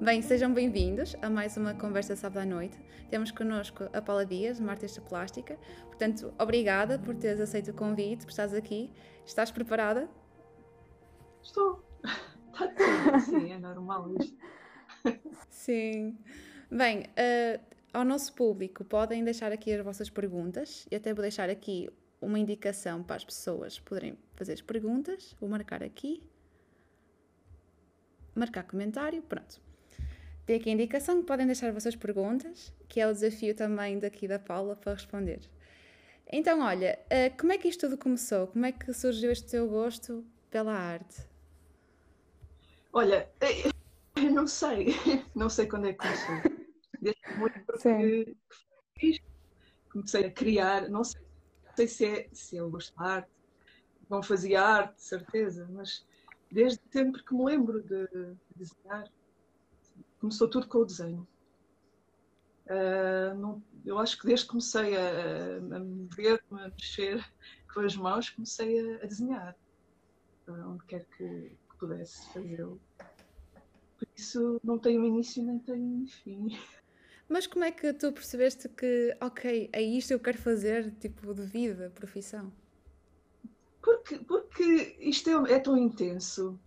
Bem, sejam bem-vindos a mais uma Conversa Sábado à Noite. Temos connosco a Paula Dias, uma artista plástica. Portanto, obrigada por teres aceito o convite, por estares aqui. Estás preparada? Estou. Está tudo. Sim, é normal isto. Sim. Bem, uh, ao nosso público, podem deixar aqui as vossas perguntas. e até vou deixar aqui uma indicação para as pessoas poderem fazer as perguntas. Vou marcar aqui. Marcar comentário. Pronto. Tem aqui a indicação que podem deixar vossas perguntas, que é o desafio também daqui da Paula para responder. Então, olha, eh, como é que isto tudo começou? Como é que surgiu este teu gosto pela arte? Olha, eh, eu não sei, não sei quando é que começou. Desde muito porque fiz, comecei a criar, não sei, não sei se, é, se eu gosto de arte, não fazia arte, de certeza, mas desde sempre que me lembro de, de desenhar, começou tudo com o desenho. Uh, não, eu acho que desde que comecei a, a mover, a mexer com as mãos, comecei a, a desenhar, uh, onde quer que, que pudesse fazê-lo. Por isso não tenho início nem tenho fim. Mas como é que tu percebeste que, ok, é isto que eu quero fazer, tipo, de vida, profissão? Porque, porque isto é, é tão intenso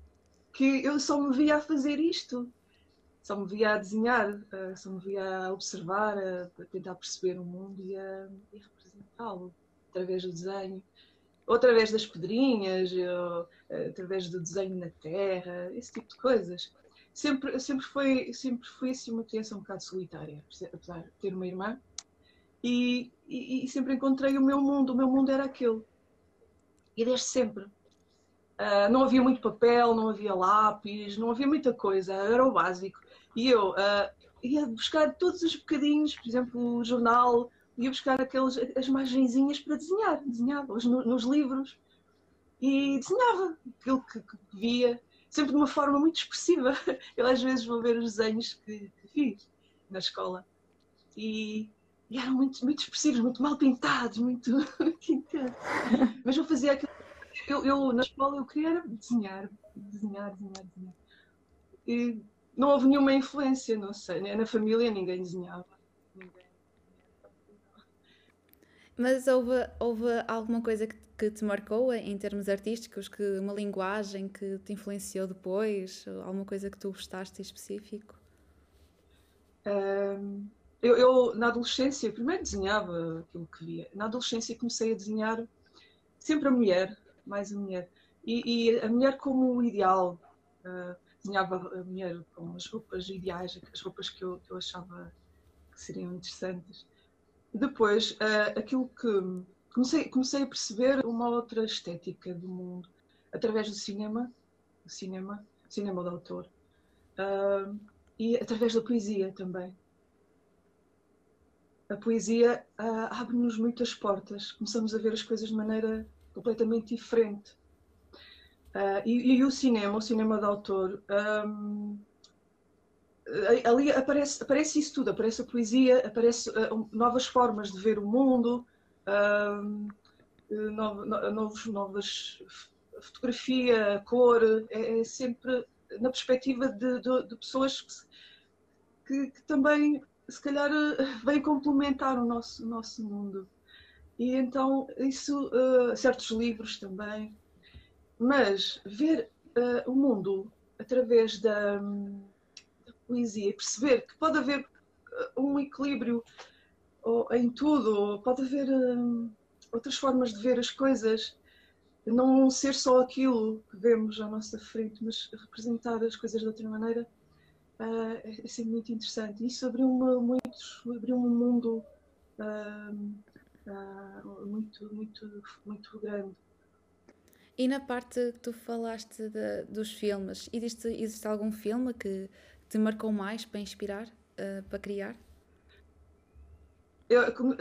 que eu só me via a fazer isto só me via a desenhar, uh, só me via a observar, a, a tentar perceber o mundo e a, a representá-lo através do desenho, ou através das pedrinhas, ou, uh, através do desenho na terra, esse tipo de coisas. Sempre, sempre, foi, sempre foi assim uma criança um bocado solitária, apesar de ter uma irmã, e, e, e sempre encontrei o meu mundo, o meu mundo era aquele. E desde sempre. Uh, não havia muito papel, não havia lápis, não havia muita coisa, era o básico. E eu uh, ia buscar todos os bocadinhos, por exemplo, o jornal, ia buscar aqueles, as margenzinhas para desenhar, desenhava nos, nos livros e desenhava aquilo que, que, via, sempre de uma forma muito expressiva. Eu às vezes vou ver os desenhos que, fiz na escola e, e, eram muito, muito expressivos, muito mal pintados, muito, muito intensos. Mas eu fazia aquilo. Eu, eu, na escola eu queria desenhar, desenhar, desenhar, desenhar. E, não houve nenhuma influência, não sei, né? na família ninguém desenhava. Ninguém. Mas houve, houve alguma coisa que, que, te marcou em termos artísticos, que uma linguagem que te influenciou depois, alguma coisa que tu gostaste em específico? Um, eu, eu, na adolescência, primeiro desenhava aquilo que via. Na adolescência comecei a desenhar sempre a mulher, mais a mulher. E, e a mulher como ideal. Uh, desenhava a mulher com as roupas ideais, as roupas que eu, que eu achava que seriam interessantes. Depois, uh, aquilo que comecei, comecei a perceber uma outra estética do mundo através do cinema, cinema, cinema de autor, uh, e através da poesia também. A poesia uh, abre-nos muitas portas, começamos a ver as coisas de maneira completamente diferente. Uh, e, e, o cinema, o cinema de autor, um, ali aparece, aparece isso tudo, aparece a poesia, aparece uh, novas formas de ver o mundo, novos, novas fotografia, cor, é, é, sempre na perspectiva de, de, de pessoas que, que, também, se calhar, vêm complementar o nosso, nosso mundo. E então, isso, certos livros também, mas ver uh, o mundo através da, da, poesia, perceber que pode haver uh, um equilíbrio ou, em tudo, pode haver uh, outras formas de ver as coisas, não ser só aquilo que vemos à nossa frente, mas representar as coisas de outra maneira, é, é sempre muito interessante. Isso abriu-me abriu um mundo muito, muito, muito grande. E na parte que tu falaste de, dos filmes, existe, existe algum filme que te marcou mais para inspirar, uh, para criar? Eu, uh, uh,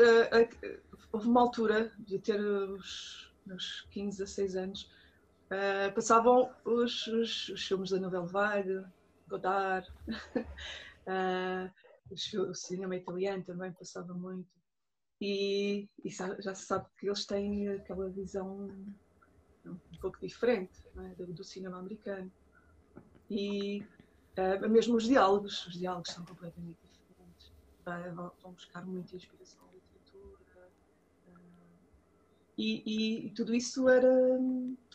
houve uma altura, de ter os meus 15, 16 anos, passavam os, os, os, filmes da Nouvelle Vague, Godard, o cinema italiano também passava muito. e, e já se sabe que eles têm aquela visão um pouco diferente é? do, do, cinema americano. E uh, mesmo os diálogos, os diálogos são completamente. Uh, vão buscar muita inspiração na literatura. Uh, e, e, tudo isso era,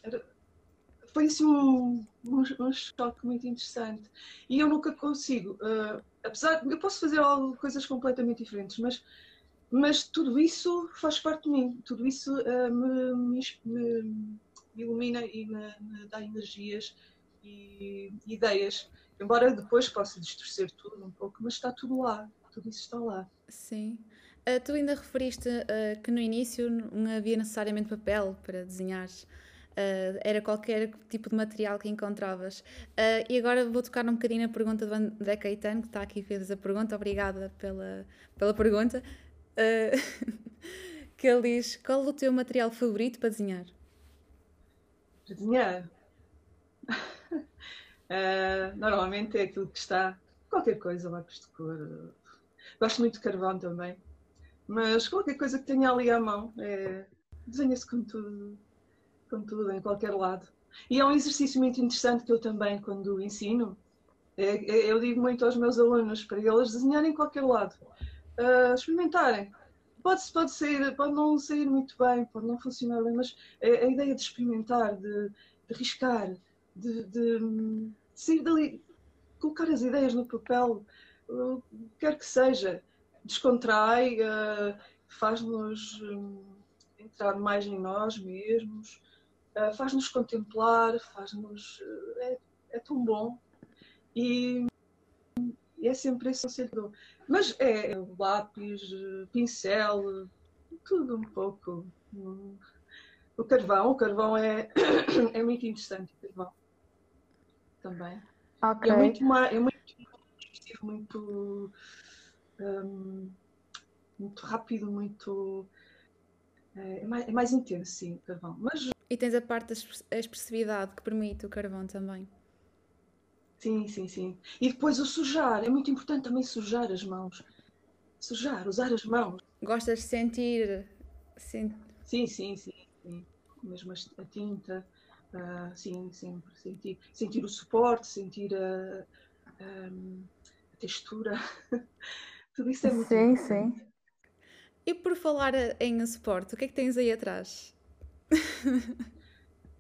era foi assim um, um, um, choque muito interessante. E eu nunca consigo, uh, apesar eu posso fazer coisas completamente diferentes, mas mas tudo isso faz parte de mim, tudo isso uh, me, me, me, ilumina e me, me dá energias e ideias. Embora depois possa distorcer tudo um pouco, mas está tudo lá, tudo isso está lá. Sim. Uh, tu ainda referiste uh, que no início não havia necessariamente papel para desenhares. Uh, era qualquer tipo de material que encontravas. E agora vou tocar um bocadinho na pergunta do André Caetano, que está aqui e fez a pergunta. Obrigada pela, pela pergunta. Que ele diz: Qual o teu material favorito para desenhar? Para desenhar? normalmente é aquilo que está. Qualquer coisa, lápis de cor. Gosto muito de carvão também. Mas qualquer coisa que tenha ali à mão, é... desenha-se com tudo, com tudo, em qualquer lado. E é um exercício muito interessante que eu também, quando ensino, é, é, eu digo muito aos meus alunos para eles desenharem em qualquer lado uh, experimentarem. Pode, pode, sair, pode não sair muito bem, pode não funcionar bem, mas a, ideia de experimentar, de, de arriscar, de, de, de, sair dali, colocar as ideias no papel, uh, quer que seja, descontrai, uh, faz-nos um, entrar mais em nós mesmos, uh, faz-nos contemplar, faz-nos. É, é, tão bom. E, e é sempre esse conselho mas é lápis, pincel, tudo um pouco. O carvão, o carvão é, é muito interessante, o carvão também. Okay. É muito mais, é muito, muito, um, muito rápido, muito é, é mais, é mais intenso, sim, o carvão. Mas... E tens a parte da expressividade que permite o carvão também. Sim, sim, sim. E depois o sujar, é muito importante também sujar as mãos. Sujar, usar as mãos. Gostas de sentir? Sim, sim, sim, sim. sim. Mesmo a tinta, uh, sim, sempre. Sentir, sentir o suporte, sentir a, a, a textura. Tudo isso é muito Sim, importante. sim. E por falar em suporte, o que é que tens aí atrás?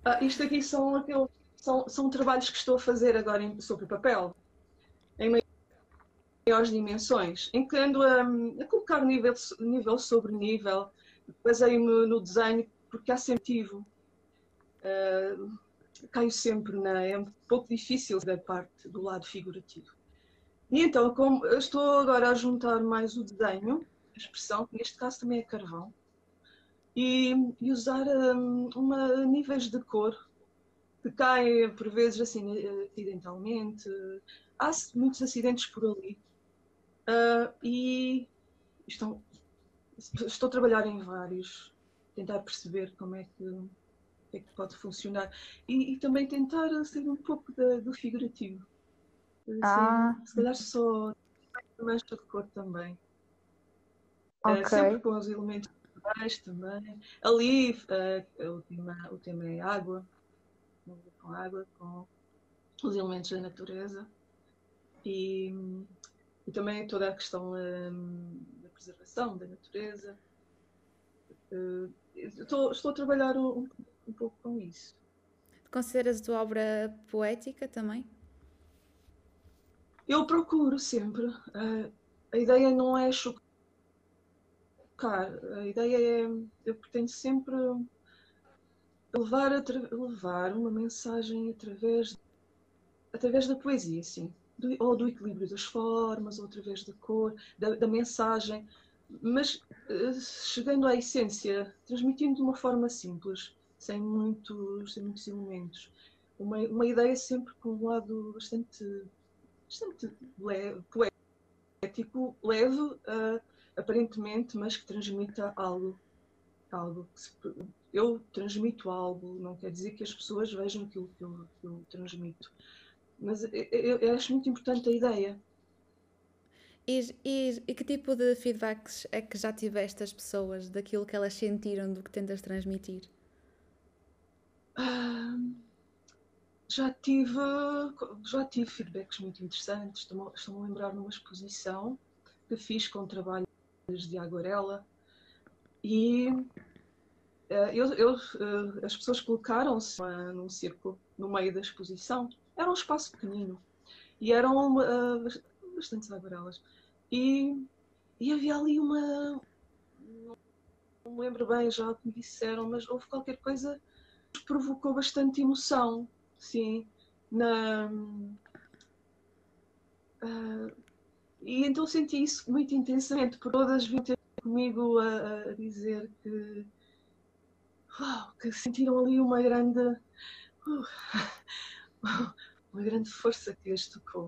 Ah, isto aqui são aqueles são, são trabalhos que estou a fazer agora em, sobre papel, em maiores dimensões, em que ando a, a colocar nível, nível sobre nível, baseio-me no desenho, porque há sentido. Uh, caio sempre na. É um pouco difícil da parte do lado figurativo. E então, como estou agora a juntar mais o desenho, a expressão, que neste caso também é carvão, e, e usar um, uma, níveis de cor que caem por vezes assim acidentalmente. Há muitos acidentes por ali. Uh, e estão, estou a trabalhar em vários, tentar perceber como é que, é que pode funcionar e, e, também tentar sair um pouco da, do figurativo. Assim, ah. Se calhar só mancha de cor também. Ah, okay. Uh, sempre com os elementos também. Ali uh, o, tema, o tema é água com água, com os elementos da natureza e, e também toda a questão um, da preservação da natureza. Uh, estou, estou a trabalhar um, um pouco com isso. Consideras a tua obra poética também? Eu procuro sempre. Uh, a ideia não é chocar. A ideia é. Eu pretendo sempre levar, levar uma mensagem através, através da poesia, sim. Do, ou do equilíbrio das formas, ou através da cor, da, da mensagem, mas uh, chegando à essência, transmitindo de uma forma simples, sem muitos, sem muitos elementos. Uma, uma ideia sempre com um lado bastante, bastante leve, poético, leve, uh, aparentemente, mas que transmita algo, algo que se, eu transmito algo, não quer dizer que as pessoas vejam aquilo que eu, que eu transmito. Mas eu, eu, acho muito importante a ideia. E, e, e, que tipo de feedbacks é que já tiveste das pessoas, daquilo que elas sentiram, do que tentas transmitir? Já tive, já tive feedbacks muito interessantes. Estou-me estou a lembrar numa exposição que fiz com trabalhos de aguarela e uh, eu, eu, uh, as pessoas colocaram-se uh, num círculo no meio da exposição. Era um espaço pequenino e eram bastantes aguarelas. E, e havia ali uma. Não me lembro bem já o que me disseram, mas houve qualquer coisa que provocou bastante emoção, sim. Na, uh, e então senti isso muito intensamente, por todas vir ter comigo a, a dizer que, uau, que sentiram ali uma grande. Uh, uma grande força que as tocou.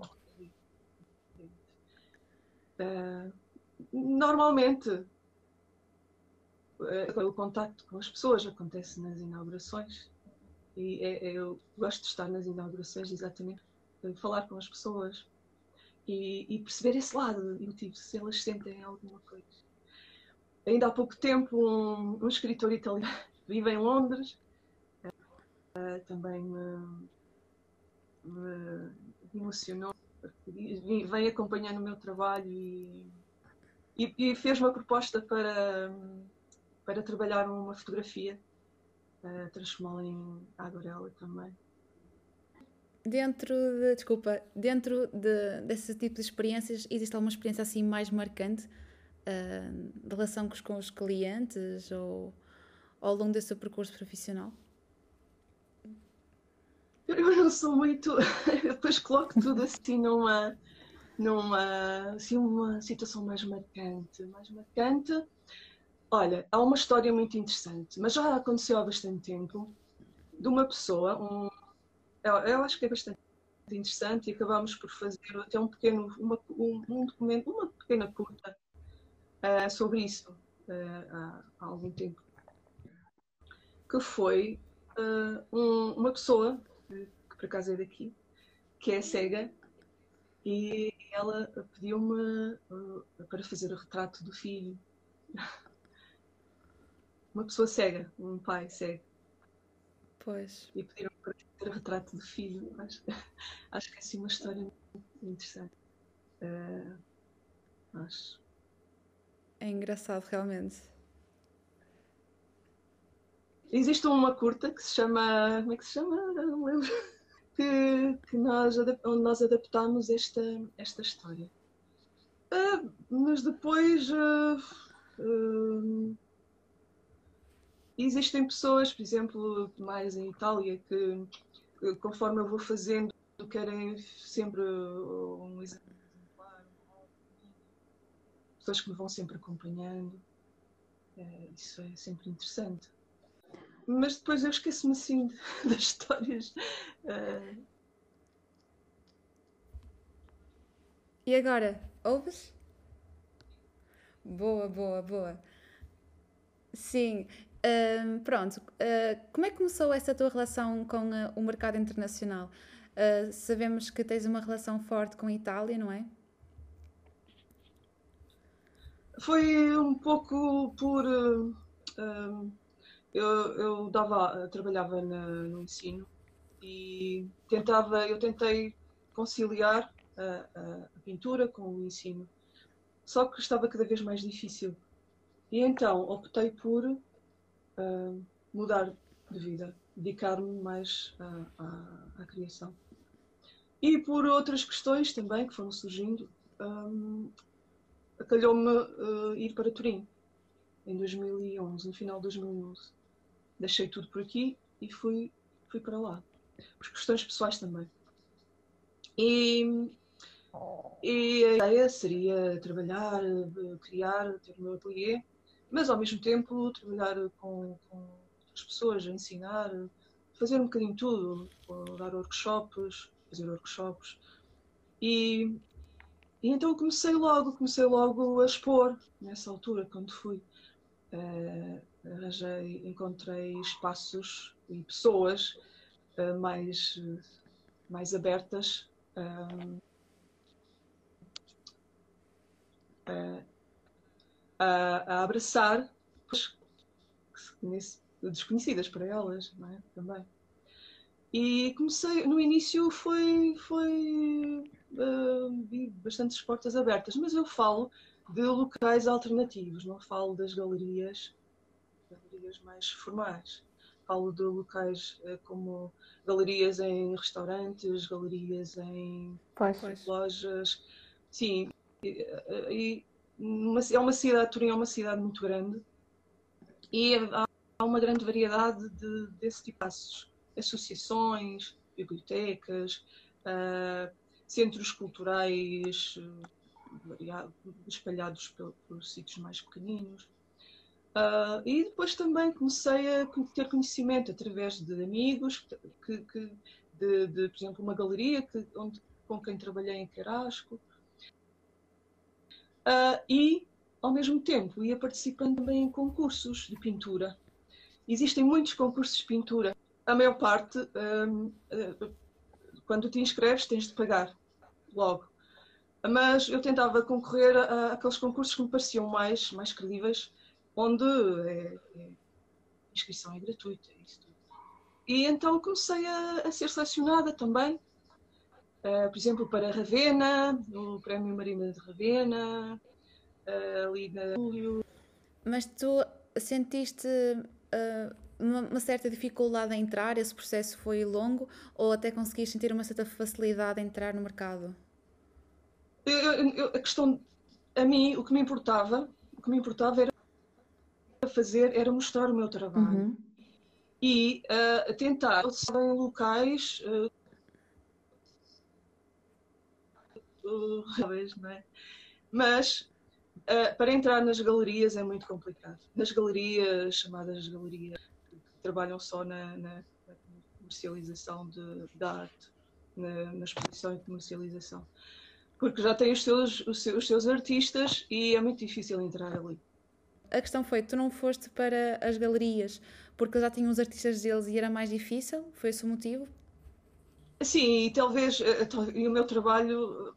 Uh, normalmente, uh, o contacto com as pessoas acontece nas inaugurações e é, é, eu gosto de estar nas inaugurações exatamente falar com as pessoas e, e perceber esse lado emotivo, se elas sentem alguma coisa. Ainda há pouco tempo, um, um escritor italiano vive em Londres, uh, também me, me emocionou vem acompanhando o meu trabalho e, e, e fez uma proposta para, para trabalhar uma fotografia, uh, transformá-la em aguarela também. Dentro de, desculpa, dentro de, desse tipo de experiências, existe alguma experiência assim mais marcante uh, de relação com os, com os clientes ou, ao longo desse percurso profissional? Eu não sou muito. Eu depois coloco tudo assim numa, numa assim, uma situação mais marcante. Mais marcante. Olha, há uma história muito interessante, mas já aconteceu há bastante tempo, de uma pessoa, um, eu, eu acho que é bastante interessante e acabámos por fazer até um pequeno, uma, um, um documento, uma pequena curta uh, sobre isso uh, há, há, algum tempo. Que foi uh, um, uma pessoa que por acaso é daqui, que é cega, e ela pediu-me para fazer o retrato do filho. Uma pessoa cega, um pai cego. Pois. E pediram para fazer o retrato do filho. Acho, acho que é assim uma história muito interessante. Uh, acho. É engraçado, realmente. Existe uma curta que se chama. Como é que se chama? Não lembro. Que, que nós, onde nós adaptámos esta, esta história. Uh, mas depois. Uh, uh, existem pessoas, por exemplo, mais em Itália, que conforme eu vou fazendo, querem sempre um exemplar, pessoas que me vão sempre acompanhando. É, isso é sempre interessante mas depois eu esqueço-me assim das histórias. Uh... E agora, ouves? Boa, boa, boa. Sim, uh, pronto. Uh, como é que começou essa tua relação com uh, o mercado internacional? sabemos que tens uma relação forte com a Itália, não é? Foi um pouco por eu, eu dava, trabalhava na, no ensino e tentava, eu tentei conciliar a, a, pintura com o ensino, só que estava cada vez mais difícil. E então optei por mudar de vida, dedicar-me mais à, criação. E por outras questões também que foram surgindo, um, calhou-me uh, ir para Turim em 2011, no final de 2011 deixei tudo por aqui e fui, fui para lá. Por questões pessoais também. E, e a ideia seria trabalhar, criar, ter o meu ateliê, mas ao mesmo tempo trabalhar com, com as pessoas, ensinar, fazer um bocadinho tudo, dar workshops, fazer workshops. E, e então comecei logo, comecei logo a expor nessa altura, quando fui. Uh, arranjei, encontrei espaços e pessoas uh, mais, mais abertas um, a, a, abraçar desconhecidas para elas, não é? Também. E comecei, no início foi, foi uh, vi bastantes portas abertas, mas eu falo de locais alternativos, não falo das galerias, galerias mais formais. Falo de locais uh, como galerias em restaurantes, galerias em pois. lojas. Sim, e, e uma, é uma cidade, Turim é uma cidade muito grande e há, uma grande variedade de, desse tipo de associações, bibliotecas, uh, centros culturais espalhados por, sítios mais pequeninos. Uh, e depois também comecei a ter conhecimento através de amigos, que, que de, de, por exemplo, uma galeria que, onde, com quem trabalhei em Carasco. Uh, e, ao mesmo tempo, ia participando também em concursos de pintura. Existem muitos concursos de pintura. A maior parte, uh, quando te inscreves, tens de pagar logo. Mas eu tentava concorrer a, a aqueles concursos que me pareciam mais, mais credíveis, onde é, é, a inscrição é gratuita. E então comecei a, a ser selecionada também, uh, por exemplo, para Ravenna, no Prémio Marina de Ravenna, uh, ali na Julho. Mas tu sentiste uh, uma, uma, certa dificuldade em entrar? Esse processo foi longo ou até conseguiste sentir uma certa facilidade em entrar no mercado? Eu, eu, a questão, a mim, o que me importava, o que me importava era fazer, era mostrar o meu trabalho. Uhum. E tentar em locais uh, uh, é? mas uh, para entrar nas galerias é muito complicado. Nas galerias chamadas galerias que trabalham só na, na, comercialização de, da arte, na, na exposição e comercialização porque já tem os seus, os seus, os seus artistas e é muito difícil entrar ali. A questão foi, tu não foste para as galerias porque já tinham os artistas deles e era mais difícil? Foi esse o motivo? Sim, e talvez eh, e o meu trabalho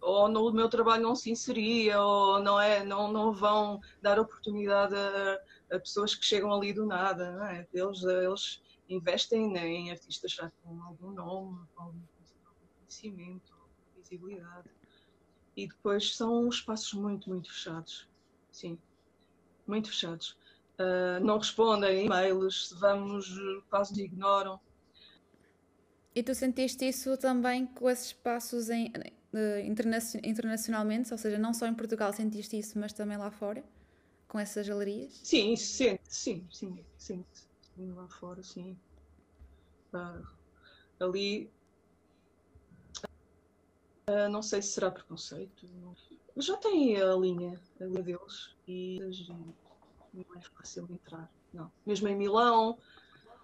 ou no meu trabalho não se inseria ou não é não não vão dar oportunidade a, a pessoas que chegam ali do nada não é? eles eles investem em artistas já com algum nome com algum conhecimento visibilidade e depois são espaços muito, muito fechados. Sim, muito fechados. Uh, não respondem e-mails, vamos, quase ignoram. E tu sentiste isso também com esses espaços em, internacionalmente? Ou seja, não só em Portugal sentiste isso, mas também lá fora? Com essas galerias? Sim, sente, sim, sim, sim. Lá fora, sim. Uh, ali Uh, não sei se será preconceito. Mas já tem a linha, a linha deles e não é fácil entrar. Não. Mesmo em Milão,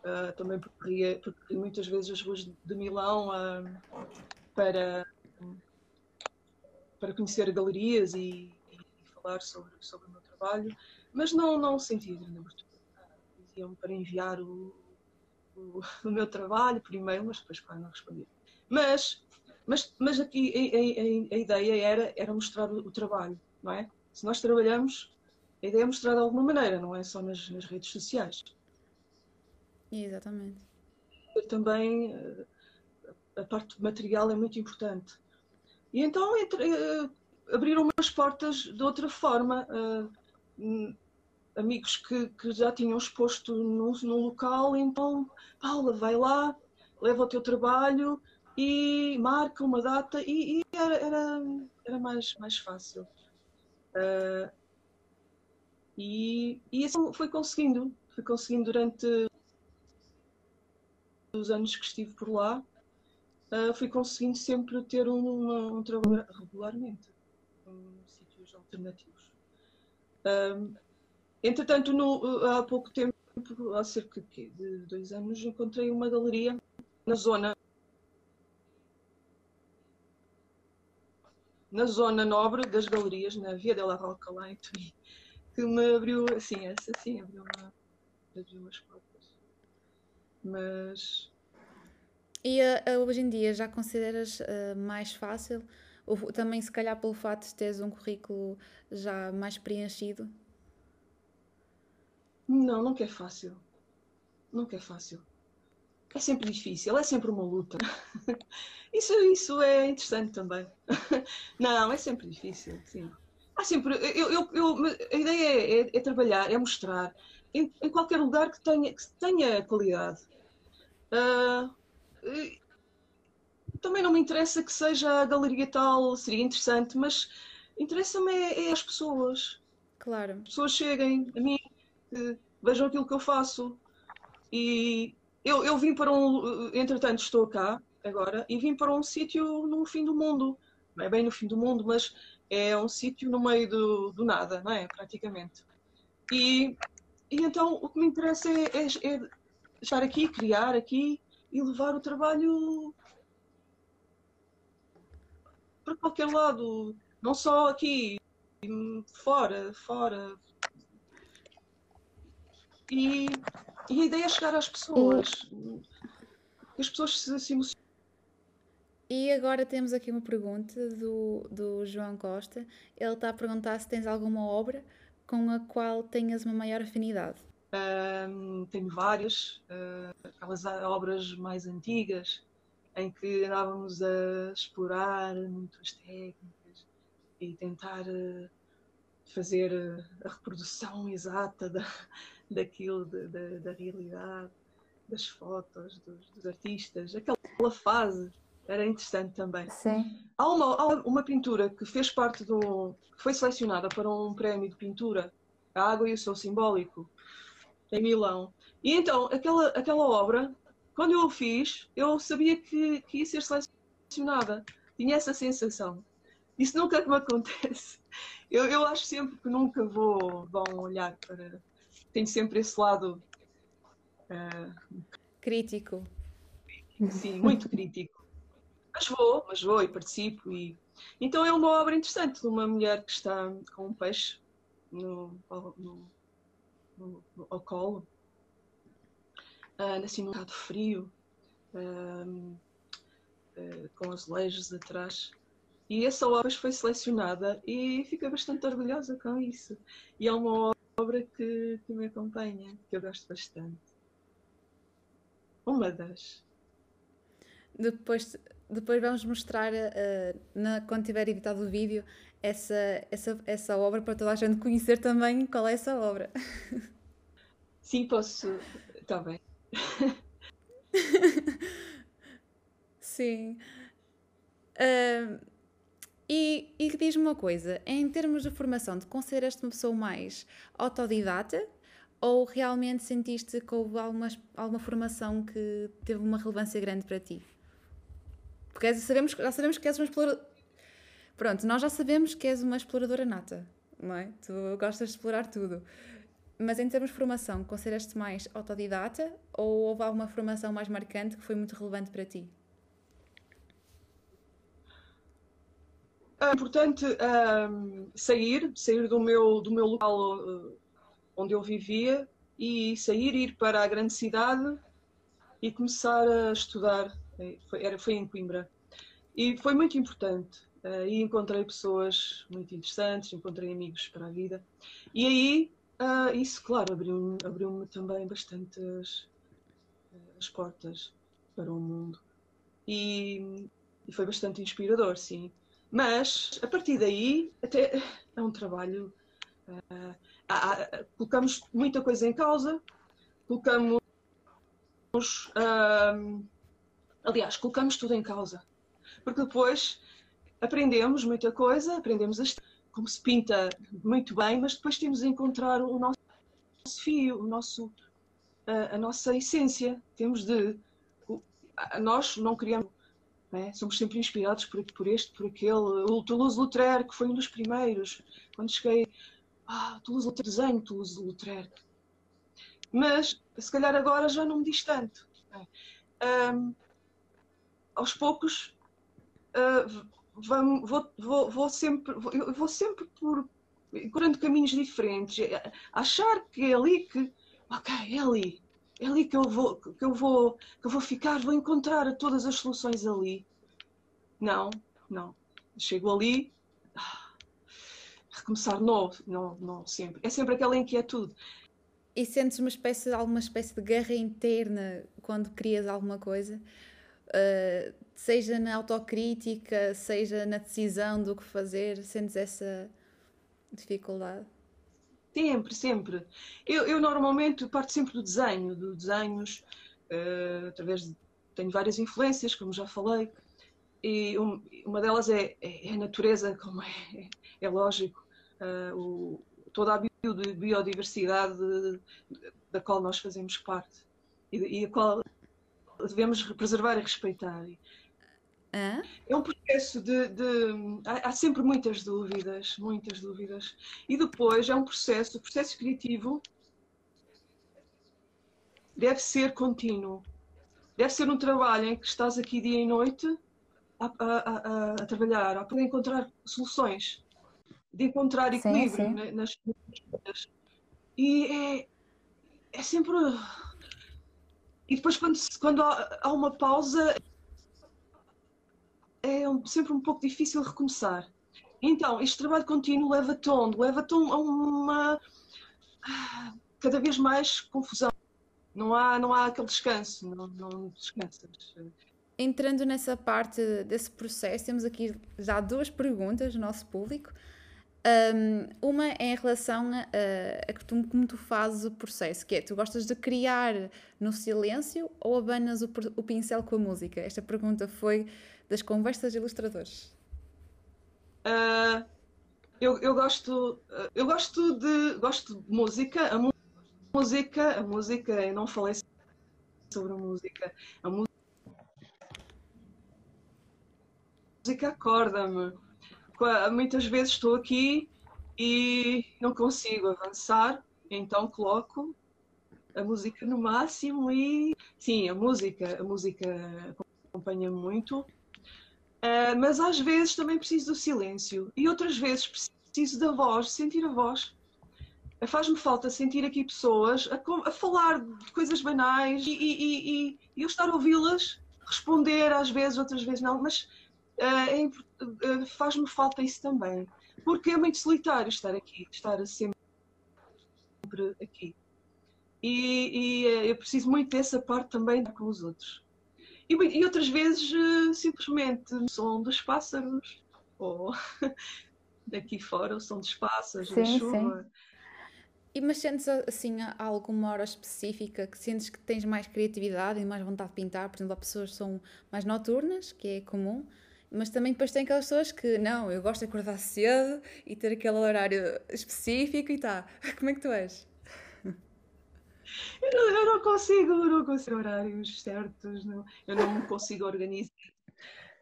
uh, também percorri, muitas vezes as ruas de Milão uh, para, para conhecer galerias e, e, falar sobre, sobre o meu trabalho, mas não, não senti grande abertura. Diziam para enviar o, o, o, meu trabalho por e-mail, mas depois claro, não respondi. Mas mas, mas aqui a, a, a ideia era, era mostrar o, o, trabalho, não é? Se nós trabalhamos, a ideia é mostrar de alguma maneira, não é só nas, nas redes sociais. Exatamente. Também eh, a parte material é muito importante. E então entre, uh, abriram umas portas de outra forma. Uh, amigos que, que, já tinham exposto num, num local, então, Paula, vai lá, leva o teu trabalho, e marca uma data e, e era, era, era, mais, mais fácil. Uh, e, e assim foi conseguindo, fui conseguindo durante os anos que estive por lá, uh, fui conseguindo sempre ter um, uma, um trabalho regularmente em sítios alternativos. Uh, entretanto, no, há pouco tempo, há cerca de dois anos, encontrei uma galeria na zona na zona nobre das galerias, na Via della Rocca, lá em Turim, que me abriu, assim, essa sim, abriu, uma, abriu umas portas. Mas... E uh, hoje em dia já consideras uh, mais fácil Ou também, se calhar, pelo fato de teres um currículo já mais preenchido? Não, nunca é fácil. Nunca é fácil. É sempre difícil, é sempre uma luta. Isso, isso é interessante também. Não, é sempre difícil, sim. Há sempre. Eu, eu, eu a ideia é, é, é, trabalhar, é mostrar em, em, qualquer lugar que tenha, que tenha qualidade. Uh, também não me interessa que seja a galeria tal, seria interessante, mas interessa-me é, é, as pessoas. Claro. As pessoas cheguem a mim, vejam aquilo que eu faço. E eu, eu vim para um. Entretanto, estou cá agora e vim para um sítio no fim do mundo. Não é bem no fim do mundo, mas é um sítio no meio do, do nada, não é? Praticamente. E, e então o que me interessa é, é, é estar aqui, criar aqui e levar o trabalho para qualquer lado, não só aqui, fora, fora. E, e a ideia é chegar às pessoas. Que as pessoas se, emocionem. E agora temos aqui uma pergunta do, do João Costa. Ele está a perguntar se tens alguma obra com a qual tenhas uma maior afinidade. Um, tenho várias, uh, aquelas obras mais antigas, em que andávamos a explorar muitas técnicas e tentar uh, fazer uh, a reprodução exata da, daquilo, da, da, da realidade, das fotos, dos, dos, artistas, aquela fase era interessante também. Sim. Há uma, há uma pintura que fez parte do. que foi selecionada para um prémio de pintura, A Água e o Seu Simbólico, em Milão. E então, aquela, aquela obra quando eu o fiz, eu sabia que, que ia ser selecionada. Tinha essa sensação. Isso nunca me acontece. Eu, eu acho sempre que nunca vou, vão olhar para. Tenho sempre esse lado. Uh... Crítico. Sim, muito crítico. Mas vou, mas vou e participo. E... Então é uma obra interessante de uma mulher que está com um peixe no, no, ao colo uh, assim num bocado frio, uh, uh, com azulejos atrás. E essa obra foi selecionada e fiquei bastante orgulhosa com isso. E é uma obra que, que me acompanha, que eu gosto bastante. Uma das. Depois, depois vamos mostrar, uh, na, quando tiver editado o vídeo, essa, essa, essa obra para toda a gente conhecer também qual é essa obra. Sim, posso. Está bem. Sim. Uh, e, e diz-me uma coisa, em termos de formação, te consideras-te uma pessoa mais autodidata ou realmente sentiste que houve alguma, alguma formação que teve uma relevância grande para ti? Porque sabemos, já sabemos que és uma exploradora. Pronto, nós já sabemos que és uma exploradora nata, não é? Tu gostas de explorar tudo. Mas em termos de formação, consideras-te mais autodidata ou houve alguma formação mais marcante que foi muito relevante para ti? É importante um, sair, sair do meu, do meu local uh, onde eu vivia e sair, ir para a grande cidade e começar a estudar. Foi, era, foi em Coimbra. E foi muito importante. Uh, e encontrei pessoas muito interessantes, encontrei amigos para a vida. E aí Uh, isso, claro, abriu-me abriu também bastante as, as, portas para o mundo. E, e, foi bastante inspirador, sim. Mas, a partir daí, até é um trabalho. Uh, uh, colocamos muita coisa em causa, colocamos. Aliás, colocamos tudo em causa. Porque depois aprendemos muita coisa, aprendemos como se pinta muito bem, mas depois temos de encontrar o nosso fio, o nosso, a, a nossa essência. Temos de. nós não criamos. É? Somos sempre inspirados por, por este, por aquele. O Toulouse-Lautrec, que foi um dos primeiros. Quando cheguei. Ah, Toulouse-Lautrec, desenho Toulouse-Lautrec. Mas, se calhar agora já não me diz tanto. Um, aos poucos. Uh, vou, vou, vou, vou sempre, vou, vou sempre por encontrando caminhos diferentes, é, achar que é ali que, ok, é ali, é ali que eu vou, que eu vou, que eu vou ficar, vou encontrar todas as soluções ali. Não, não. chego ali, ah, recomeçar novo, não, não sempre. É sempre aquela inquietude. E sentes uma espécie, alguma espécie de guerra interna quando crias alguma coisa? Uh, seja na autocrítica, seja na decisão do que fazer, sentes essa dificuldade? Sempre, sempre. Eu, eu normalmente parto sempre do desenho, do desenhos, uh, através de. Tenho várias influências, como já falei, e um, uma delas é, é, a natureza, como é, é lógico, uh, o, toda a biodiversidade da qual nós fazemos parte e, e a qual devemos preservar e respeitar. É um processo de. de há, há, sempre muitas dúvidas, muitas dúvidas. E depois é um processo, o processo criativo deve ser contínuo. Deve ser um trabalho em que estás aqui dia e noite a, a, a, a trabalhar, a poder encontrar soluções, de encontrar equilíbrio sim, sim. nas coisas. E é, é sempre. E depois, quando, quando há, uma pausa, é sempre um pouco difícil recomeçar. Então, este trabalho contínuo leva-te onde? Leva-te a uma cada vez mais confusão. Não há, não há aquele descanso, não, não descansas. Entrando nessa parte desse processo, temos aqui já duas perguntas do nosso público. Um, uma é em relação a, a, a tu, como tu fazes o processo, que é, tu gostas de criar no silêncio ou abanas o, o pincel com a música? Esta pergunta foi das conversas de ilustradores? Uh, eu, eu, gosto, eu gosto de gosto de música. A música, a música, eu não falei sobre a música. A música acorda-me. Muitas vezes estou aqui e não consigo avançar, então coloco a música no máximo e sim, a música, a música acompanha muito Uh, mas às vezes também preciso do silêncio e outras vezes preciso da voz, sentir a voz. Uh, Faz-me falta sentir aqui pessoas a, a falar de coisas banais e, e, e, e eu estar a ouvi-las, responder às vezes, outras vezes não, mas é, faz-me falta isso também. Porque é muito solitário estar aqui, estar sempre aqui. E, eu preciso muito dessa parte também com os outros. E, e outras vezes uh, simplesmente o som dos pássaros, ou daqui fora o som dos pássaros, sim, a chuva. Sim. E mas sentes assim alguma hora específica que sentes que tens mais criatividade e mais vontade de pintar? Por exemplo, há pessoas que são mais noturnas, que é comum, mas também depois tem aquelas pessoas que não, eu gosto de acordar cedo e ter aquele horário específico e tá. Como é que tu és? Eu não, eu não consigo, eu não consigo horários certos, não, eu não consigo organizar.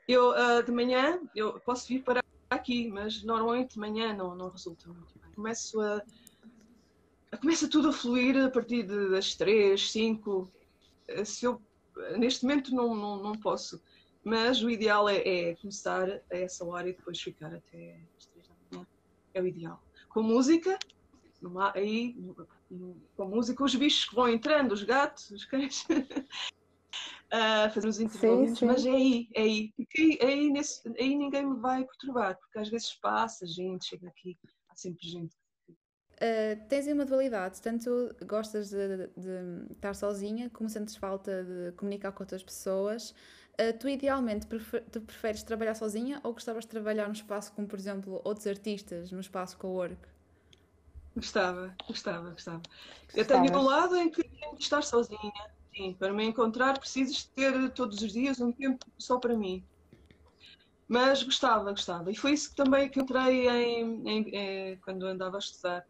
Eu, uh, de manhã, eu posso vir para aqui, mas normalmente de manhã não, não resulta muito bem. Começo a, começa tudo a fluir a partir de, das três, cinco. Se eu, neste momento não, não, não posso, mas o ideal é, é começar a essa hora e depois ficar até as três da manhã. É o ideal. Com música, aí com música, os bichos que vão entrando, os gatos, os cães, a fazer os intervalos, mas é aí, é aí, porque aí, nesse, aí ninguém me vai perturbar, porque às vezes passa gente, chega aqui, há sempre gente. Uh, tens uma dualidade, tanto gostas de, de, estar sozinha, como sentes falta de comunicar com outras pessoas. Uh, tu idealmente prefer, tu preferes trabalhar sozinha ou gostavas de trabalhar num espaço como, por exemplo, outros artistas, num espaço co-work? Gostava, gostava, gostava. Eu tenho um lado em que tenho de estar sozinha. Sim, para me encontrar precisas ter todos os dias um tempo só para mim. Mas gostava, gostava. E foi isso que também que entrei em, em, em, eh, quando andava a estudar.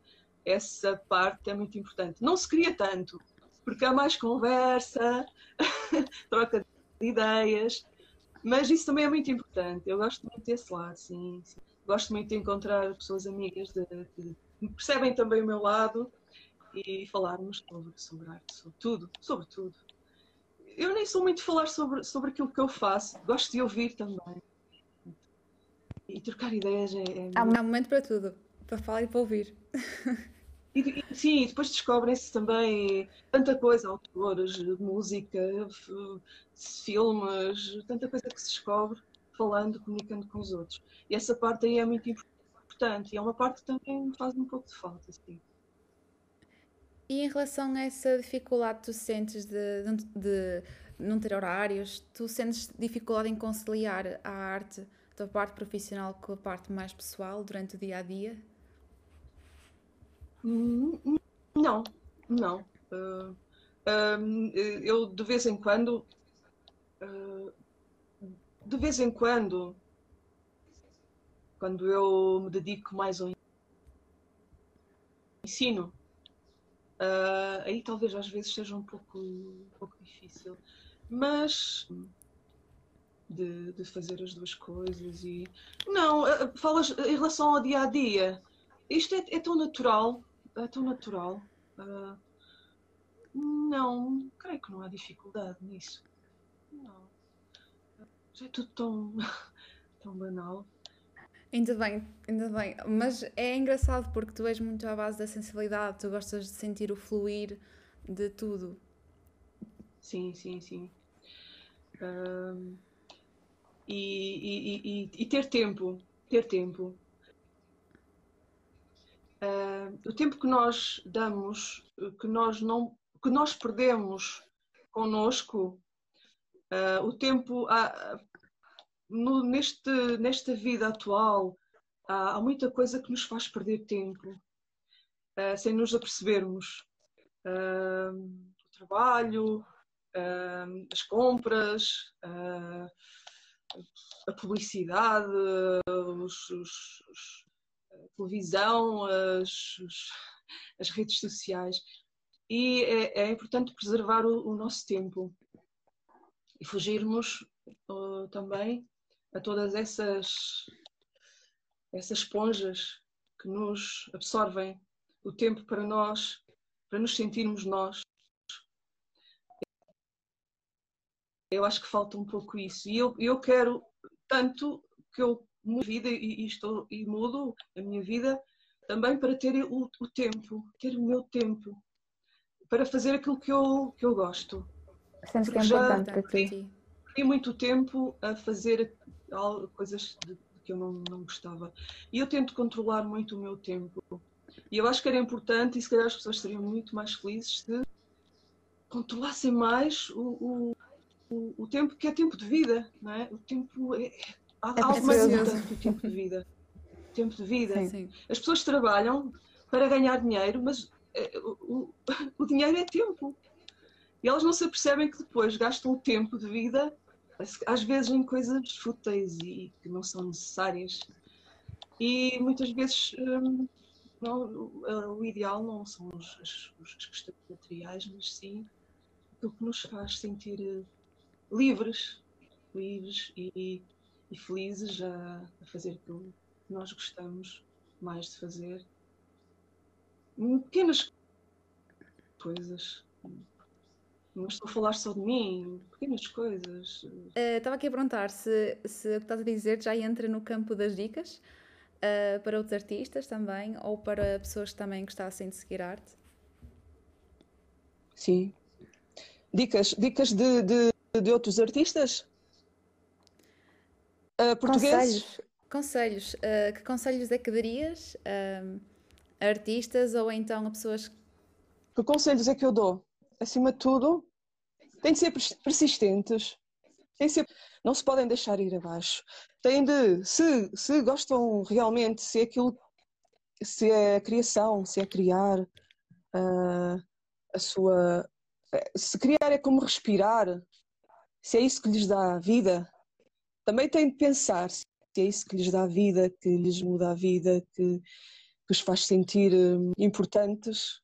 Essa parte é muito importante. Não se cria tanto, porque há mais conversa, troca de ideias, mas isso também é muito importante. Eu gosto muito desse lado, sim. sim. Gosto muito de encontrar pessoas amigas de, de percebem também o meu lado e falarmos sobre, sobre arte, sobre tudo, sobre tudo. Eu nem sou muito de falar sobre, sobre aquilo que eu faço, gosto de ouvir também. E trocar ideias é. é Há um momento para tudo, para falar e para ouvir. E, e, sim, depois descobrem-se também tanta coisa, autores, música, filmes, tanta coisa que se descobre. falando, comunicando com os outros. E essa parte aí é muito importante e é uma parte que também faz um pouco de falta. Assim. E em relação a essa dificuldade que tu sentes de, de, de não ter horários, tu sentes dificuldade em conciliar a arte da parte profissional com a parte mais pessoal durante o dia a dia? Não, não. Uh, uh, eu de vez em quando, uh, de vez em quando, quando eu me dedico mais ao ensino, aí talvez às vezes seja um pouco, um pouco difícil, mas de, de, fazer as duas coisas e não falas em relação ao dia a dia. Isto é, é tão natural é tão natural. Uh, não, creio que não há dificuldade nisso. Não. É tudo tão, tão banal. Ainda bem, ainda bem. Mas é engraçado porque tu és muito à base da sensibilidade, tu gostas de sentir o fluir de tudo. Sim, sim, sim. Um, e, e, e, e, ter tempo, ter tempo. Uh, o tempo que nós damos, que nós não, que nós perdemos conosco, uh, o tempo uh, no, neste, nesta vida atual há muita coisa que nos faz perder tempo ah, sem nos apercebermos. o trabalho, as compras, a publicidade, os, os televisão, as, as redes sociais. E é, é importante preservar o, o, nosso tempo e fugirmos uh, também a todas essas, essas esponjas que nos absorvem o tempo para nós, para nos sentirmos nós. Eu acho que falta um pouco isso. E eu, eu quero tanto que eu minha vida e, estou, e mudo a minha vida também para ter o, o, tempo, ter o meu tempo, para fazer aquilo que eu, que eu gosto. Sentes que é importante para ti? Tenho muito tempo a fazer coisas de, que eu não, não gostava. E eu tento controlar muito o meu tempo. E eu acho que era importante, e se calhar as pessoas seriam muito mais felizes se controlassem mais o, o, o, tempo que é tempo de vida, não é? O tempo é, Há, é algo mais importante tempo de vida. Tempo de vida. Sim, sim. As pessoas trabalham para ganhar dinheiro, mas eh, o, o, dinheiro é tempo. E elas não se apercebem que depois gastam o tempo de vida, às vezes, em coisas fúteis e que não são necessárias. E muitas vezes hum, não, o ideal não são os, as, as questões materiais, mas sim aquilo que nos faz sentir eh, livres, livres e, e felizes a, a fazer aquilo que nós gostamos mais de fazer. Pequenas coisas. Não estou a falar só de mim, pequenas coisas. Uh, estava aqui a perguntar se, se o que estás a dizer já entra no campo das dicas uh, para outros artistas também ou para pessoas que também gostassem de seguir arte. Sim. Dicas, dicas de, de, de outros artistas? Uh, portugueses? Conselhos. Uh, que conselhos é que darias a artistas ou então a pessoas? Que conselhos é que eu dou? Acima de tudo, têm de ser persistentes. Têm de ser, não se podem deixar ir abaixo. Têm de, se, se gostam realmente, se é aquilo, se é a criação, se é criar uh, a sua. Se criar é como respirar, se é isso que lhes dá vida, também têm de pensar se é isso que lhes dá vida, que lhes muda a vida, que, que os faz sentir hum, importantes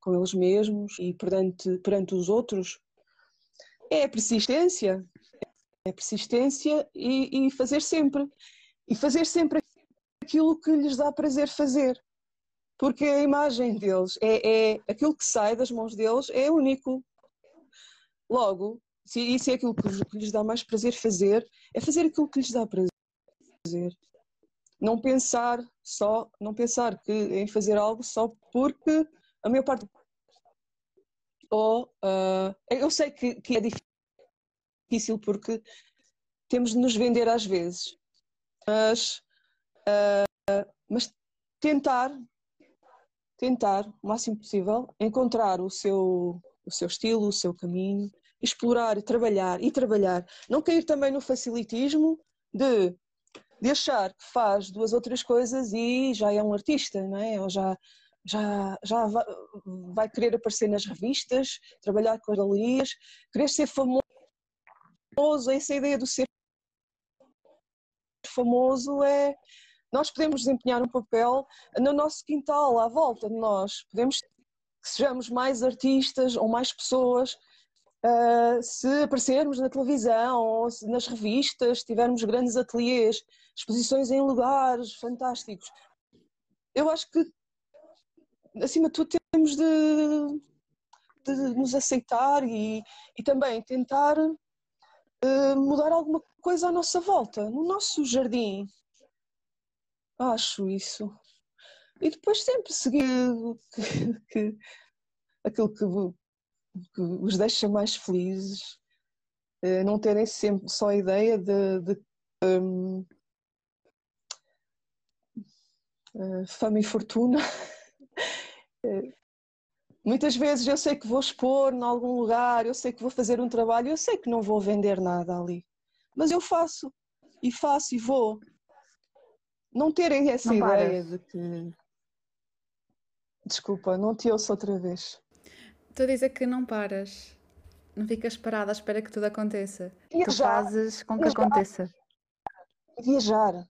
com eles mesmos e perante, perante os outros. É a persistência, é a persistência e, e fazer sempre. E fazer sempre aquilo que lhes dá prazer fazer. Porque a imagem deles, é, é aquilo que sai das mãos deles é único. Logo, se isso é aquilo que lhes dá mais prazer fazer, é fazer aquilo que lhes dá prazer. Não pensar só, não pensar que em fazer algo só porque a maior parte ou uh, eu sei que, que, é difícil porque temos de nos vender às vezes, mas, uh, mas tentar, tentar, o máximo possível, encontrar o seu, o seu estilo, o seu caminho, explorar e trabalhar e trabalhar. Não cair também no facilitismo de, de achar que faz duas ou três coisas e já é um artista, não é? Ou já, já, já vai, vai querer aparecer nas revistas, trabalhar com galerias, querer ser famoso, essa ideia do ser famoso é nós podemos desempenhar um papel no nosso quintal, à volta de nós. Podemos que sejamos mais artistas ou mais pessoas. Uh, se aparecermos na televisão ou nas revistas, tivermos grandes ateliês, exposições em lugares fantásticos. Eu acho que, acima de tudo, temos de, de nos aceitar e, e também tentar uh, mudar alguma coisa à nossa volta, no nosso jardim. Acho isso. E depois sempre seguir que, que, aquilo que, que, os deixa mais felizes, uh, não terem sempre só a ideia de, de um, uh, fama e fortuna. Muitas vezes eu sei que vou expor em algum lugar, eu sei que vou fazer um trabalho, eu sei que não vou vender nada ali. Mas eu faço, e faço, e vou. Não terem essa não ideia de que. Desculpa, não te ouço outra vez. Estou a dizer que não paras. Não ficas parada à espera que tudo aconteça. Viajar, tu fazes com que viajar, aconteça. Viajar.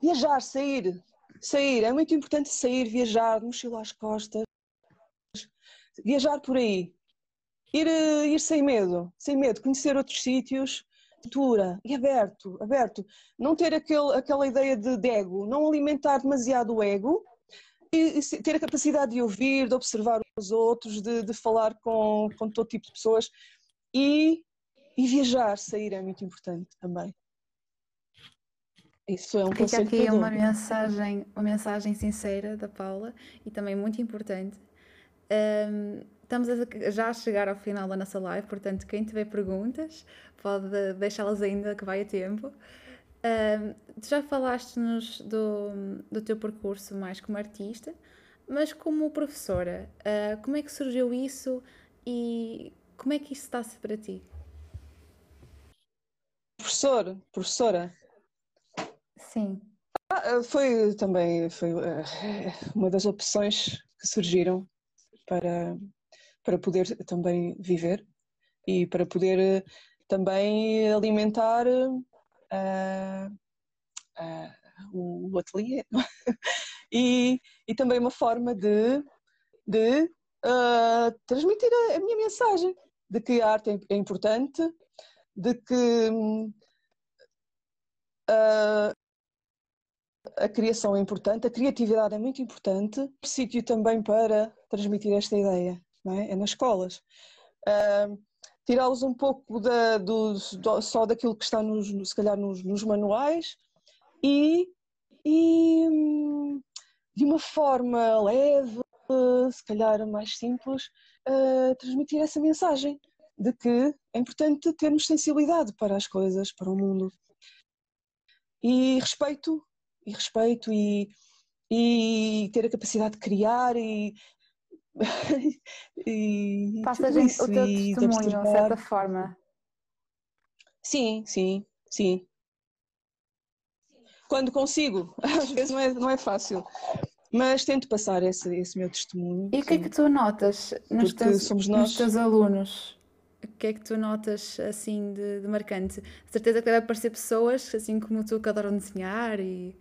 Viajar, sair. Sair. É muito importante sair, viajar, mochila às costas viajar por aí, ir, eh, ir sem medo, sem medo, conhecer outros sítios, cultura, e aberto, aberto, não ter aquele, aquela ideia de, de ego, não alimentar demasiado o ego e, e, ter a capacidade de ouvir, de observar os outros, de, de falar com, com todo tipo de pessoas e, e viajar, sair é muito importante também. Isso é um Fica aqui uma mensagem, uma mensagem sincera da Paula e também muito importante um, estamos a, já a chegar ao final da nossa live, portanto, quem tiver perguntas pode deixá-las ainda que vai a tempo. Um, tu já falaste-nos do, do teu percurso mais como artista, mas como professora, uh, como é que surgiu isso e como é que isso está-se para ti? Professor, professora? Sim. Ah, foi também foi, uh, uma das opções que surgiram para, para poder também viver e para poder também alimentar uh, uh, o, o ateliê e, e também uma forma de, de uh, transmitir a, a, minha mensagem de que a arte é, é importante, de que a criação é importante, a criatividade é muito importante, sítio também para transmitir esta ideia, é? é? nas escolas. Uh, Tirá-los um pouco da, do, do, só daquilo que está nos, se calhar nos, nos manuais e, e de uma forma leve, se calhar mais simples, transmitir essa mensagem de que é importante termos sensibilidade para as coisas, para o mundo. E respeito, e respeito e, e ter a capacidade de criar e, e Passas isso, o teu testemunho, de certa forma. Sim, sim, sim. Quando consigo, às vezes não é, não é fácil, mas tento passar esse, esse meu testemunho. E o que é que tu notas nos teus, nos teus alunos? O que é que tu notas assim de, de marcante? De certeza que deve aparecer pessoas assim como tu que adoram desenhar e.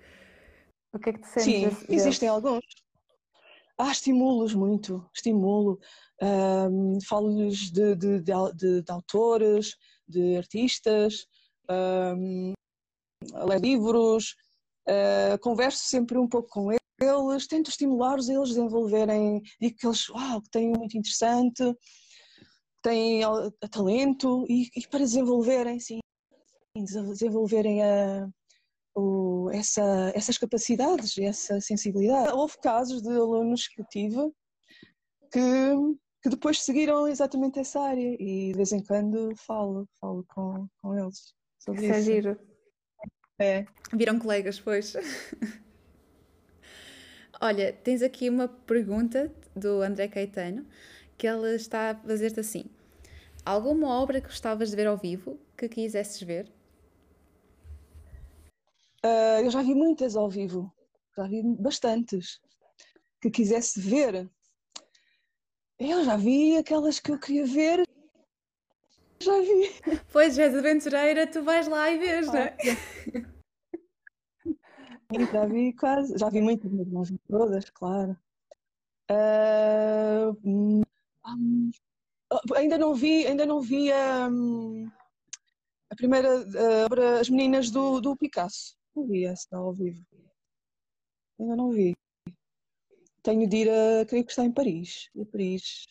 O que é que te sentes? Sim, existem alguns. Ah, estimulo-os muito, estimulo. Um, Falo-lhes de, de, de, de, autores, de artistas, um, leio livros, uh, converso sempre um pouco com eles, tento estimular-os a eles desenvolverem, digo que eles, uau, que têm muito interessante, têm talento e, e para desenvolverem, sim, desenvolverem a, o, essa, essas capacidades, essa sensibilidade. Houve casos de alunos que eu tive que, que depois seguiram exatamente essa área e de vez em quando falo, falo com, com eles. sobre isso. É giro. É. Viram colegas, pois. Olha, tens aqui uma pergunta do André Caetano que ele está a fazer-te assim: Alguma obra que gostavas de ver ao vivo que quisesses ver? Uh, eu já vi muitas ao vivo, já vi bastantes que quisesse ver. Eu já vi aquelas que eu queria ver, já vi. Pois, és aventureira, tu vais lá e vês, não é? Já vi quase, já vi muitas, todas, claro. Uh, um, ainda não vi, ainda não vi um, a primeira obra, As Meninas do, do Picasso. Não vi essa ao vivo. Ainda não vi. Tenho de ir a, creio que está em Paris. Em Paris.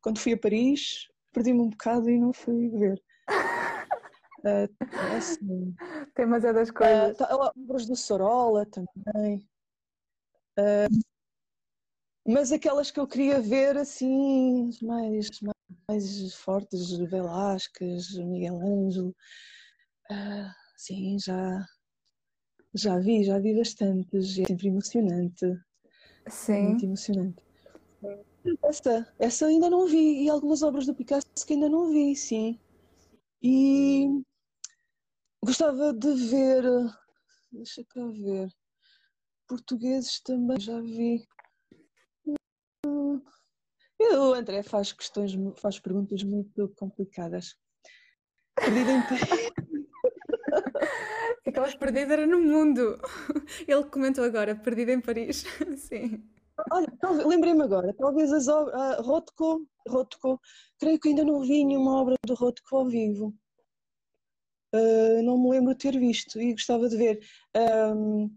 Quando fui a Paris, perdi-me um bocado e não fui ver. Uh, assim, Tem demasiadas coisas. Uh, tá, obras do Sorolla também. Uh, mas aquelas que eu queria ver assim, mais, mais fortes, Velázquez, Miguel Ângelo. Uh, sim, já, já vi, já vi bastantes. É sempre emocionante. Sim. Muito emocionante. Essa, essa ainda não vi. E algumas obras do Picasso que ainda não vi, sim. E gostava de ver. Deixa cá ver. Portugueses também já vi. O André faz questões, faz perguntas muito complicadas. Perdida em Aquelas perdidas era no mundo. Ele comentou agora, perdida em Paris. Sim. Olha, lembrei-me agora, talvez as obras. Uh, Rothko, Rothko, creio que ainda não vi nenhuma obra do Rothko ao vivo. Uh, não me lembro de ter visto e gostava de ver. Um,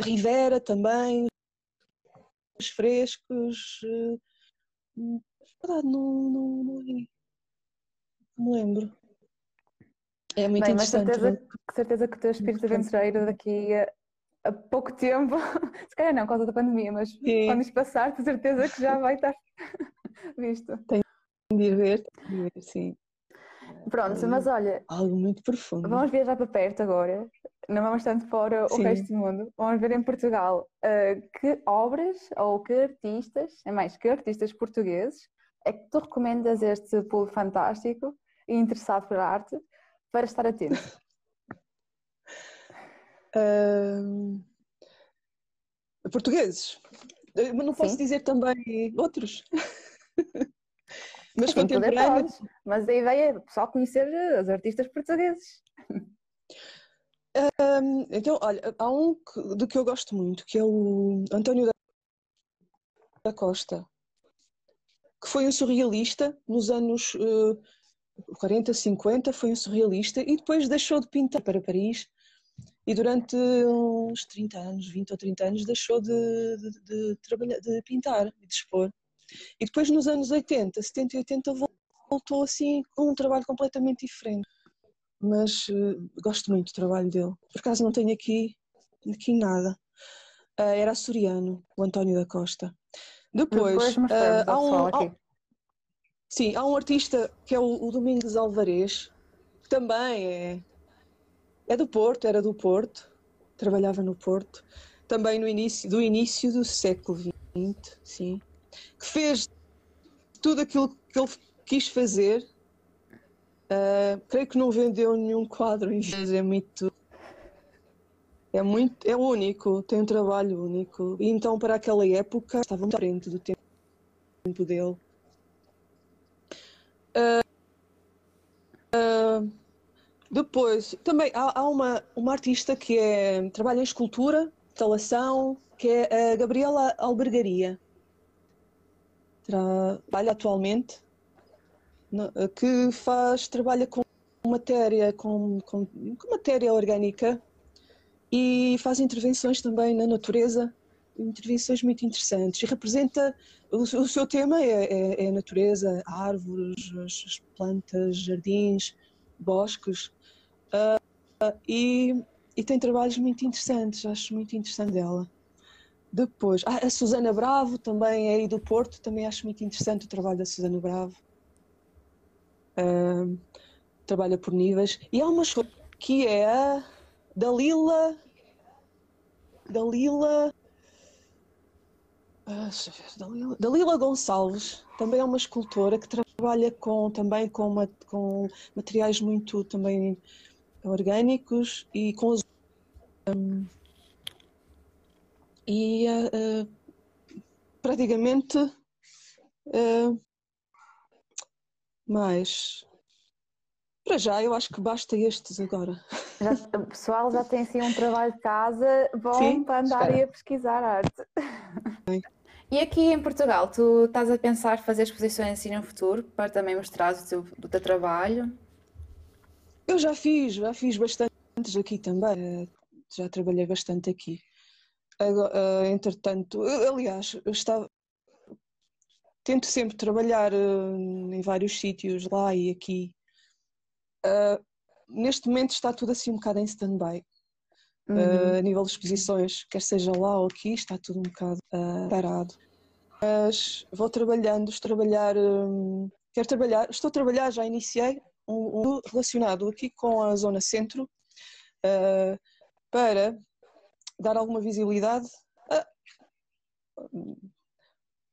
Rivera também, os frescos. Uh, verdade, não, não, não. Não me lembro. É muito Bem, interessante. Mas certeza, certeza que o teu espírito aventureiro daqui a, há pouco tempo, se calhar não, por causa da pandemia, mas Sim. quando isto passar, tenho certeza que já vai estar visto. Tenho de ir ver, de ver sim. Pronto, mas olha. Algo muito profundo. Vamos viajar para perto agora, não vamos tanto para o resto do mundo. Vamos ver em Portugal uh, que obras ou que artistas, é mais, que artistas portugueses é que tu recomendas este pulo fantástico e interessado por arte para estar atento? Uh, portugueses. Eh, mas não posso Sim. dizer também outros. mas contemporâneos. Mas a ideia é só conhecer os artistas portugueses. Um, então, olha, há um que, do que eu gosto muito, que é o António da Costa, que foi um surrealista nos anos uh, 40, 50, foi um surrealista e depois deixou de pintar para Paris e durante uns 30 anos, 20 ou 30 anos, deixou de, de, de trabalhar, de pintar e de expor. E depois nos anos 80, 70 e 80 voltou assim com um trabalho completamente diferente. Mas uh, gosto muito do trabalho dele. Por acaso não tenho aqui, aqui nada. Uh, era açoriano, o António da Costa. Depois, Depois uh, há, um, há, sim, há um artista que é o, o Domingos Alvarez, que também é é do Porto, era do Porto, trabalhava no Porto, também no início, do início do século XX, sim, que fez tudo aquilo que ele quis fazer. Uh, creio que não vendeu nenhum quadro em é muito. É muito, é único, tem um trabalho único. E então, para aquela época, estava muito à frente do tempo, tempo dele. Uh, uh, depois, também há, há, uma, uma artista que é, trabalha em escultura, instalação, que é a Gabriela Albergaria. Trabalha atualmente, que faz, trabalha com matéria, com, com, com matéria orgânica e faz intervenções também na natureza, intervenções muito interessantes. E representa, o, o seu tema é, é, é, a natureza, árvores, as plantas, jardins, bosques. Uh, e, e, tem trabalhos muito interessantes, acho muito interessante dela. Depois, ah, a Susana Bravo também é aí do Porto, também acho muito interessante o trabalho da Susana Bravo. Uh, trabalha por níveis. E há uma que é a Dalila. Ah, Dalila, Dalila Gonçalves também é uma escultora que trabalha com, também com, ma- com materiais muito também orgânicos e com e ah, praticamente ah, mais para já eu acho que basta estes agora. Já, o pessoal já tem assim um trabalho de casa bom Sim, para andarem espera. a pesquisar arte. E aqui em Portugal, tu estás a pensar fazer exposições assim no futuro para também mostrar o teu, o teu trabalho? Eu já fiz, já fiz bastantes aqui também, já trabalhei bastante aqui. Agora, eh, entretanto, aliás, eu estava. Tento sempre trabalhar eh, em vários sítios, lá e aqui. Eh, Neste momento está tudo assim um bocado em stand-by. Uhum. Eh, a nível de exposições, quer seja lá ou aqui, está tudo um bocado eh, parado. Mas vou trabalhando, estou trabalhar, hum, quero trabalhar, estou a trabalhar, já iniciei um, um relacionado aqui com a zona centro para dar alguma visibilidade a-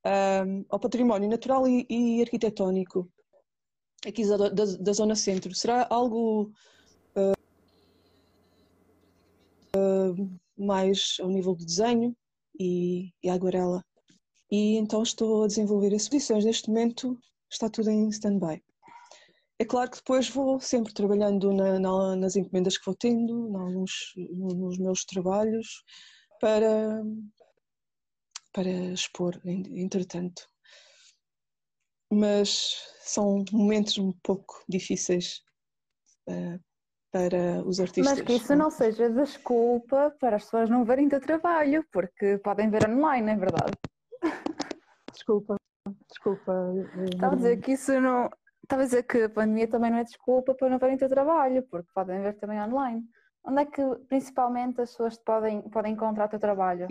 a- ao património natural e, e arquitetónico aqui da, da, da zona centro. Será algo mais ao nível de desenho e, e aguarela. E então estou a desenvolver exposições. Neste momento está tudo em stand-by. É claro que depois vou sempre trabalhando na- na- nas encomendas que vou tendo, em alguns, no- nos meus trabalhos, para, para expor, en- entretanto. Mas são momentos um pouco difíceis eh, para os artistas. Mas que isso não seja desculpa para as pessoas não verem teu trabalho, porque podem ver online, não é verdade? Desculpa, desculpa. Estava a dizer que isso não. Estava a dizer que a pandemia também não é desculpa para não verem o teu trabalho, porque podem ver também online. Onde é que principalmente as pessoas podem, podem encontrar o teu trabalho?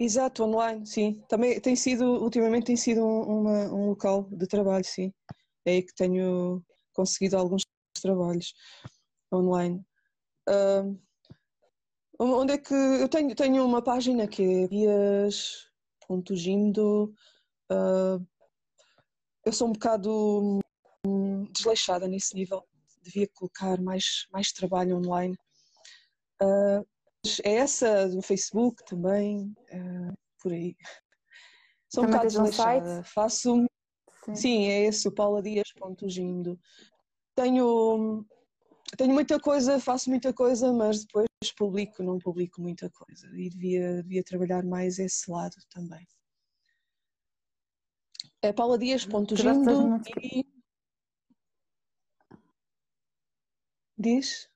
Exato, online, sim. Também tem sido, ultimamente tem sido um, uma- um local de trabalho, sim. É aí que tenho conseguido alguns trabalhos online. Ah, onde é que eu tenho, tenho uma página que é vias.gindo. eu sou um bocado hum, desleixada nesse nível. Devia colocar mais, mais trabalho online. Ah, é essa do Facebook também, eh, por aí. Sou um Também bocado um desleixada. site? Faço, Sim. sim, é esse, o pauladias.gindo. Tenho, tenho muita coisa, faço muita coisa, mas depois publico, não publico muita coisa. E devia, devia trabalhar mais esse lado também. É gostas pauladias.gindo muito de- e. Diz?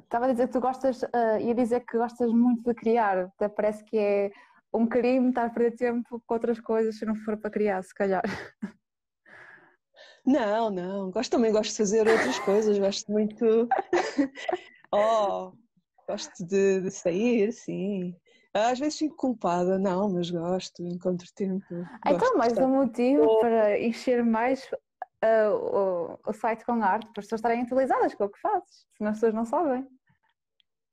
Estava a dizer que tu gostas, ah, ia dizer que gostas muito de criar, até parece que é um crime estar a perder tempo com outras coisas se não for para criar, se calhar. Não, não. Gosto, também gosto de fazer outras coisas. Gosto muito. Oh, gosto de, de sair, sim. Às vezes fico culpada, não, mas gosto, encontro tempo. Então, Gosto mais um motivo para encher mais ah, o, o site com arte, para as pessoas estarem atualizadas com o que fazes, senão as pessoas não sabem.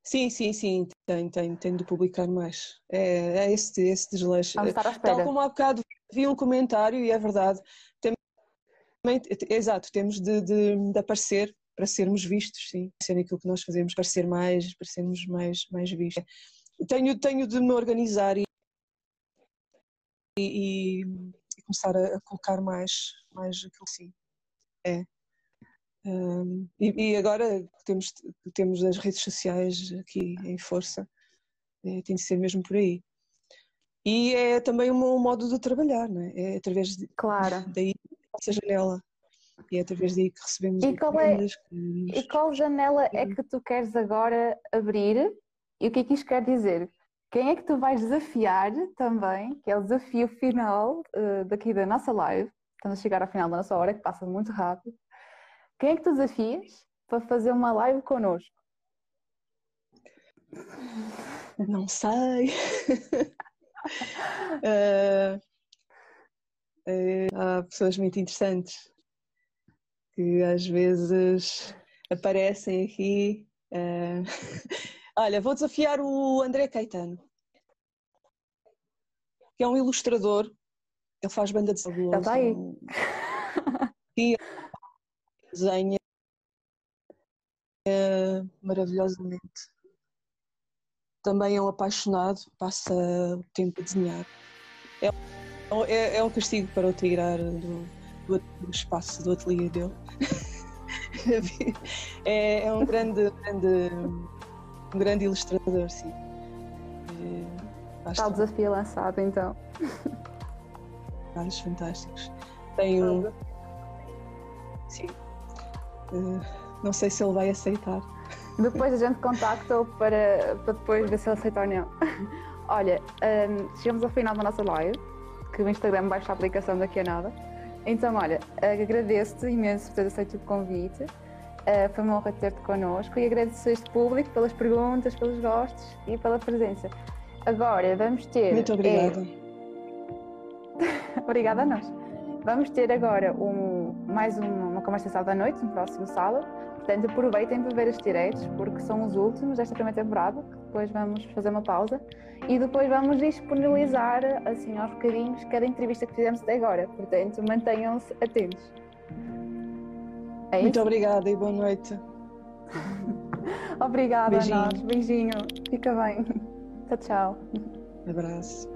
Sim, sim, sim, tenho, tenho, tenho de publicar mais. É, é esse, esse desleixo. Vamos estar à Tal como há bocado vi um comentário, e é verdade, também, exato, temos de, de, de aparecer para sermos vistos, sim, ser aquilo que nós fazemos, para ser mais, para sermos mais, mais vistos. Tenho, tenho de me organizar e, e, e começar a, a colocar mais, mais aquilo sim. É. Hum, e, e agora temos, temos as redes sociais aqui em força, é, tem de ser mesmo por aí. E é também um, um modo de trabalhar, não é? É através de, Claro. daí essa janela. E é através daí que recebemos E qual é- E qual janela é que tu queres agora abrir? E o que é que isto quer dizer? Quem é que tu vais desafiar também, que é o desafio final eh, daqui da nossa live, estamos a chegar ao final da nossa hora, que passa muito rápido. Quem é que tu desafias para fazer uma live connosco? Não sei. Eh, eh, há pessoas muito interessantes que às vezes aparecem aqui. Uh... Olha, vou desafiar o André Caetano, que é um ilustrador, ele faz banda de Ele está aí. E desenha maravilhosamente. Também é um apaixonado, passa o tempo a desenhar. É, é, é um castigo para o tirar do, do, do espaço do ateliê dele. é, é, um grande, grande, um grande ilustrador, sim. Está o desafio lançado então. Vários fantásticos. Tem um. Sim. Uh, não sei se ele vai aceitar. Depois a gente contacta-o para, para depois ver se ele aceita ou não. Olha, um, chegamos ao final da nossa live, que o Instagram baixa a aplicação daqui a nada. Então, olha, agradeço-te imenso por ter aceito o convite. Uh, foi uma honra ter-te connosco e agradeço a este público pelas perguntas, pelos gostos e pela presença. Agora vamos ter. Muito obrigada. É... obrigada a nós. Vamos ter agora um, mais uma, uma conversa sábado à noite, no próximo sábado. Portanto, aproveitem para ver os direitos, porque são os últimos desta primeira temporada. Depois vamos fazer uma pausa e depois vamos disponibilizar, assim, aos bocadinhos, cada entrevista que fizemos até agora. Portanto, mantenham-se atentos. É Muito obrigada e boa noite. obrigada Beijinho. a nós. Beijinho. Fica bem. Tchau, tchau. Abraço.